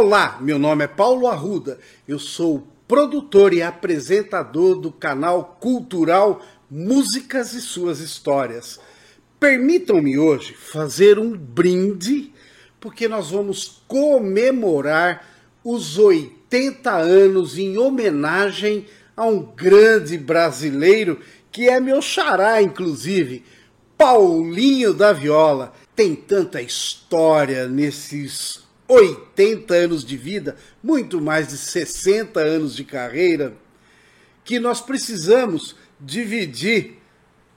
Olá, meu nome é Paulo Arruda, eu sou produtor e apresentador do canal cultural Músicas e Suas Histórias. Permitam-me hoje fazer um brinde, porque nós vamos comemorar os 80 anos em homenagem a um grande brasileiro que é meu xará, inclusive, Paulinho da Viola. Tem tanta história nesses 80 anos de vida, muito mais de 60 anos de carreira, que nós precisamos dividir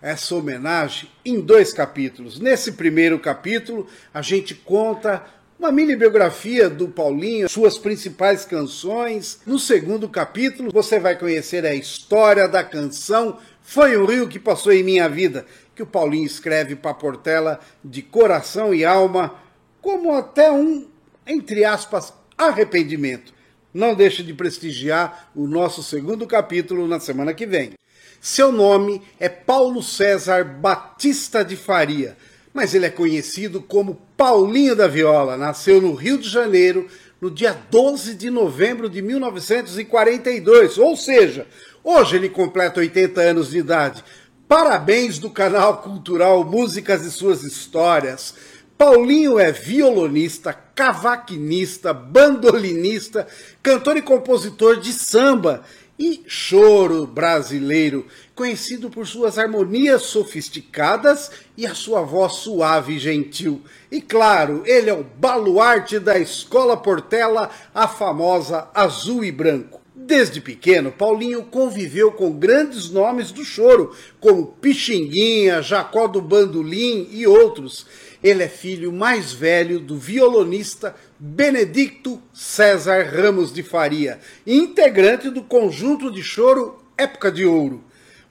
essa homenagem em dois capítulos. Nesse primeiro capítulo, a gente conta uma mini biografia do Paulinho, suas principais canções. No segundo capítulo, você vai conhecer a história da canção Foi um Rio que Passou em Minha Vida, que o Paulinho escreve para Portela de coração e alma, como até um, entre aspas, arrependimento. Não deixe de prestigiar o nosso segundo capítulo na semana que vem. Seu nome é Paulo César Batista de Faria mas ele é conhecido como Paulinho da Viola. Nasceu no Rio de Janeiro no dia 12 de novembro de 1942, ou seja, hoje ele completa 80 anos de idade. Parabéns do canal cultural Músicas e Suas Histórias. Paulinho é violonista, cavaquinista, bandolinista, cantor e compositor de samba e choro brasileiro, conhecido por suas harmonias sofisticadas e a sua voz suave e gentil. E claro, ele é o baluarte da Escola Portela, a famosa Azul e Branco. Desde pequeno, Paulinho conviveu com grandes nomes do choro, como Pixinguinha, Jacó do Bandolim e outros. Ele é filho mais velho do violonista Benedicto César Ramos de Faria, integrante do conjunto de choro Época de Ouro.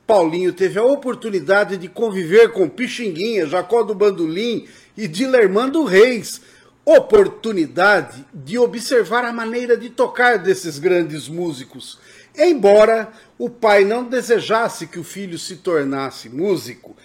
Paulinho teve a oportunidade de conviver com Pixinguinha, Jacó do Bandolim e Dilermando Reis, oportunidade de observar a maneira de tocar desses grandes músicos. Embora o pai não desejasse que o filho se tornasse músico,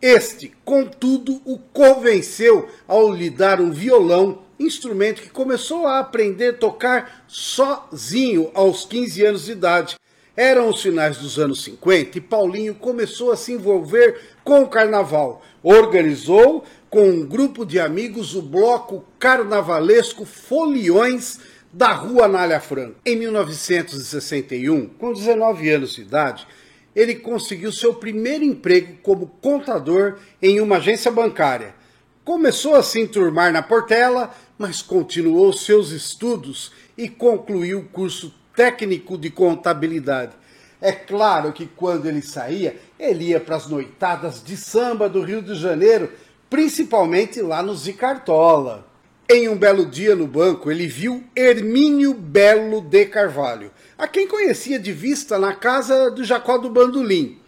este, contudo, o convenceu ao lhe dar um violão, instrumento que começou a aprender a tocar sozinho aos 15 anos de idade. Eram os finais dos anos 50 e Paulinho começou a se envolver com o carnaval. Organizou com um grupo de amigos o bloco carnavalesco Foliões da Rua Anália Franco. Em 1961, com 19 anos de idade, ele conseguiu seu primeiro emprego como contador em uma agência bancária. Começou a se enturmar na Portela, mas continuou seus estudos e concluiu o curso técnico de contabilidade. É claro que quando ele saía, ele ia para as noitadas de samba do Rio de Janeiro, principalmente lá no Zicartola. Em um belo dia no banco, ele viu Hermínio Belo de Carvalho, a quem conhecia de vista na casa do Jacó do Bandolim.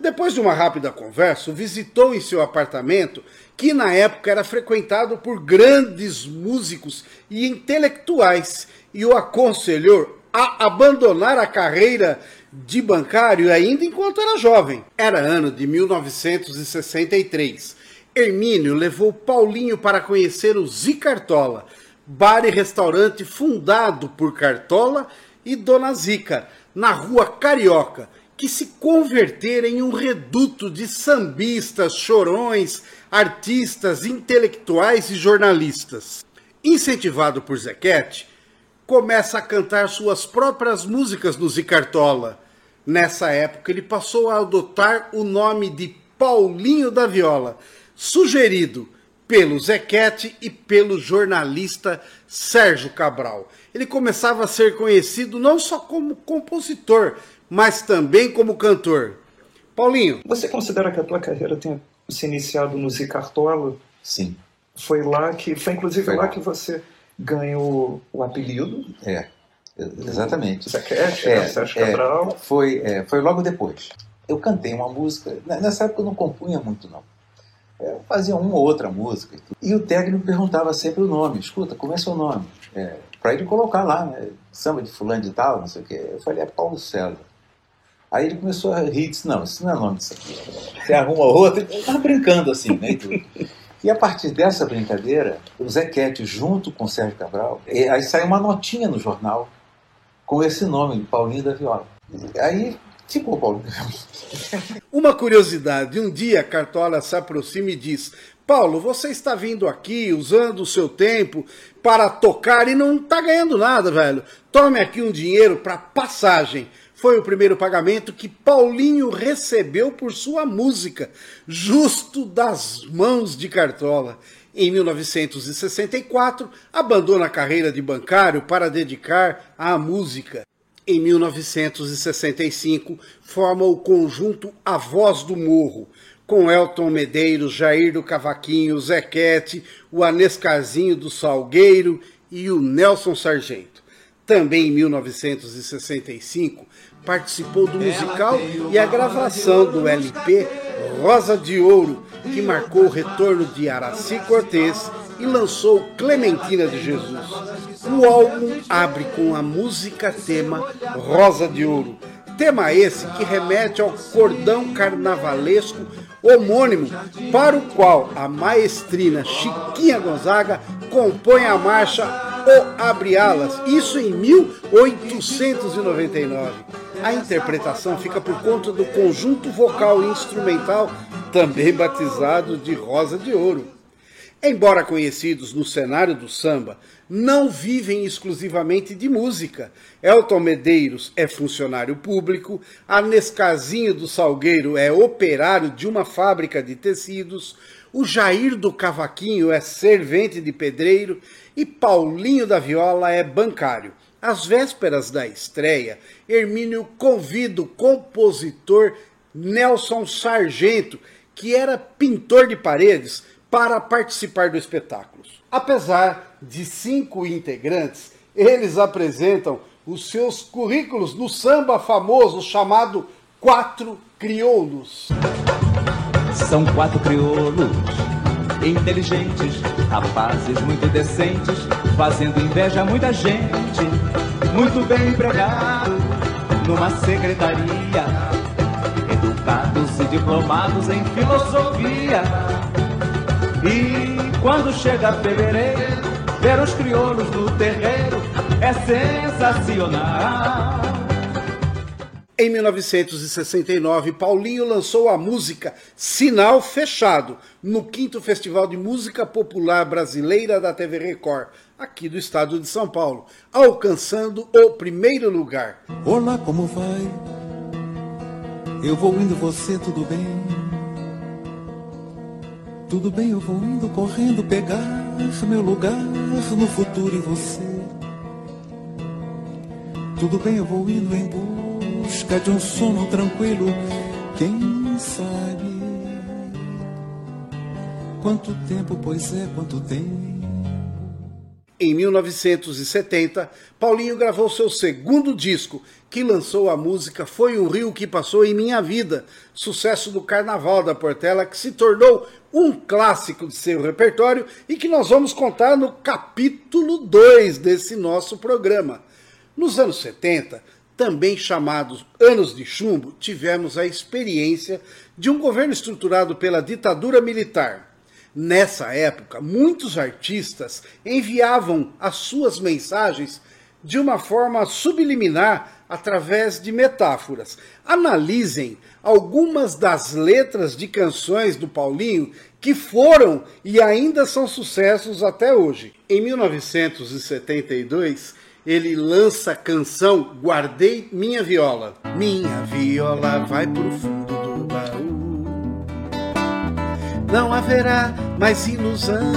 Depois de uma rápida conversa, visitou em seu apartamento, que na época era frequentado por grandes músicos e intelectuais, e o aconselhou a abandonar a carreira de bancário ainda enquanto era jovem. Era ano de 1963 Hermínio levou Paulinho para conhecer o Zicartola, bar e restaurante fundado por Cartola e Dona Zica, na rua Carioca, que se convertera em um reduto de sambistas, chorões, artistas, intelectuais e jornalistas. Incentivado por Zequete, começa a cantar suas próprias músicas no Zicartola. Nessa época, ele passou a adotar o nome de Paulinho da Viola, sugerido pelo Zequete e pelo jornalista Sérgio Cabral. Ele começava a ser conhecido não só como compositor, mas também como cantor. Paulinho. Você considera que a tua carreira tenha se iniciado no Zicartola? Sim. Foi lá que. Foi inclusive foi lá, lá que você ganhou o apelido? É. Exatamente. Zequete, é, Sérgio é, Cabral. Foi, é, foi logo depois. Eu cantei uma música. Nessa época eu não compunha muito, não. É, fazia uma ou outra música. E o técnico perguntava sempre o nome. Escuta, como é seu nome? É, para ele colocar lá, né? Samba de fulano de tal, não sei o quê. Eu falei, é Paulo César. Aí ele começou a rir e disse, não, isso não é nome disso aqui. Você arruma outro. Ele tava brincando assim, né? E, E a partir dessa brincadeira, o Zequete, junto com o Sérgio Cabral, aí sai uma notinha no jornal com esse nome, Paulinho da Viola. Aí da Viola. Uma curiosidade: um dia Cartola se aproxima e diz: Paulo, você está vindo aqui usando o seu tempo para tocar e não está ganhando nada, velho. Tome aqui um dinheiro para passagem foi o primeiro pagamento que Paulinho recebeu por sua música, justo das mãos de Cartola. Em 1964, abandona a carreira de bancário para dedicar à música. Em 1965, forma o conjunto A Voz do Morro, com Elton Medeiros, Jair do Cavaquinho, Zequete, o Anescarzinho do Salgueiro e o Nelson Sargento. Também em 1965, participou do musical e a gravação do LP Rosa de Ouro, que marcou o retorno de Araci Cortez e lançou Clementina de Jesus. O álbum abre com a música tema Rosa de Ouro, tema esse que remete ao cordão carnavalesco homônimo, para o qual a maestrina Chiquinha Gonzaga compõe a marcha O Abre Alas, isso em 1899 a interpretação fica por conta do conjunto vocal e instrumental, também batizado de Rosa de Ouro. Embora conhecidos no cenário do samba, não vivem exclusivamente de música. Elton Medeiros é funcionário público, Anescazinho do Salgueiro é operário de uma fábrica de tecidos, o Jair do Cavaquinho é servente de pedreiro e Paulinho da Viola é bancário. Às vésperas da estreia, Hermínio convida o compositor Nelson Sargento, que era pintor de paredes, para participar do espetáculo. Apesar de cinco integrantes, eles apresentam os seus currículos no samba famoso chamado Quatro Crioulos. São quatro crioulos inteligentes, rapazes muito decentes, fazendo inveja a muita gente, muito bem empregado numa secretaria, educados e diplomados em filosofia. E quando chega fevereiro, ver os crioulos no terreiro é sensacional. Em 1969, Paulinho lançou a música Sinal Fechado no 5 Festival de Música Popular Brasileira da TV Record, aqui do estado de São Paulo, alcançando o primeiro lugar. Olá, como vai? Eu vou indo, você, tudo bem? Tudo bem, eu vou indo correndo pegar meu lugar no futuro e você. Tudo bem, eu vou indo em busca busca de um sono tranquilo, quem sabe? Quanto tempo, pois é, quanto tempo. Em 1970, Paulinho gravou seu segundo disco, que lançou a música Foi um Rio que Passou em Minha Vida, sucesso do Carnaval da Portela, que se tornou um clássico de seu repertório e que nós vamos contar no capítulo 2 desse nosso programa. Nos anos 70, também chamados anos de chumbo, tivemos a experiência de um governo estruturado pela ditadura militar. Nessa época, muitos artistas enviavam as suas mensagens de uma forma subliminar através de metáforas. Analisem algumas das letras de canções do Paulinho que foram e ainda são sucessos até hoje. Em 1972, ele lança a canção Guardei Minha Viola. Minha viola vai pro fundo do baú. Não haverá mais ilusão.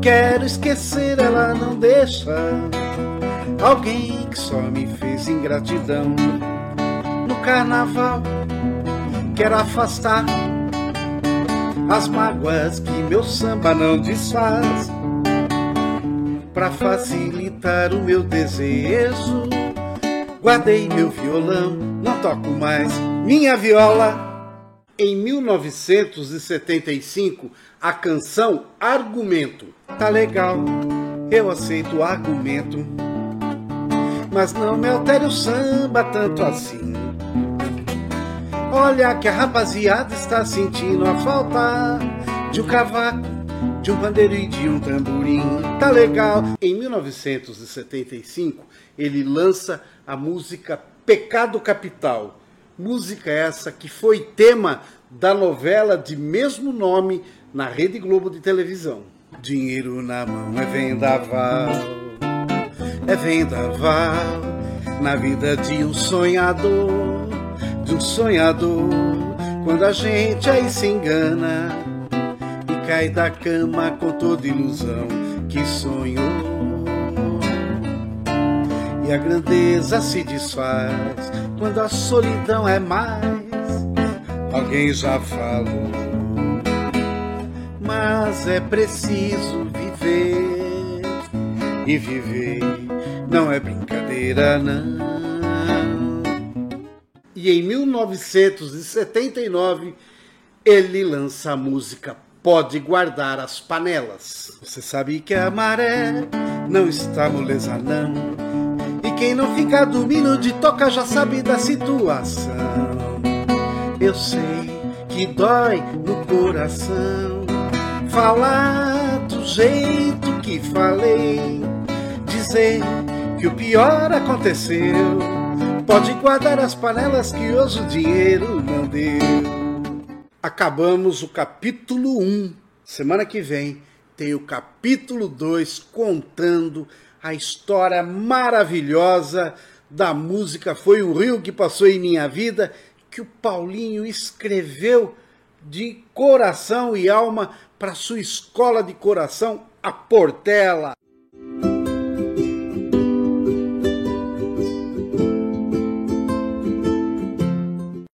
Quero esquecer, ela não deixa. Alguém que só me fez ingratidão. No carnaval, quero afastar as mágoas que meu samba não desfaz para facilitar o meu desejo. Guardei meu violão, não toco mais minha viola. Em 1975, a canção Argumento. Tá legal, eu aceito o argumento. Mas não me altere o samba tanto assim. Olha que a rapaziada está sentindo a falta de um cavaco, de um pandeiro e de um tamborim. Tá legal. Em 1975, ele lança a música Pecado Capital. Música essa que foi tema da novela de mesmo nome na Rede Globo de televisão. Dinheiro na mão é vendaval, é vendaval na vida de um sonhador, de um sonhador. Quando a gente aí se engana cai da cama com toda ilusão que sonhou. E a grandeza se desfaz quando a solidão é mais. Alguém já falou, mas é preciso viver e viver não é brincadeira, não. E em 1979 ele lança a música Pode Guardar as Panelas. Você sabe que a maré não está moleza, não. E quem não fica dormindo de toca já sabe da situação. Eu sei que dói no coração falar do jeito que falei, dizer que o pior aconteceu. Pode guardar as panelas que hoje o dinheiro não deu. Acabamos o capítulo 1. Semana que vem tem o capítulo 2 contando a história maravilhosa da música Foi um Rio que Passou em Minha Vida, que o Paulinho escreveu de coração e alma para sua escola de coração, a Portela.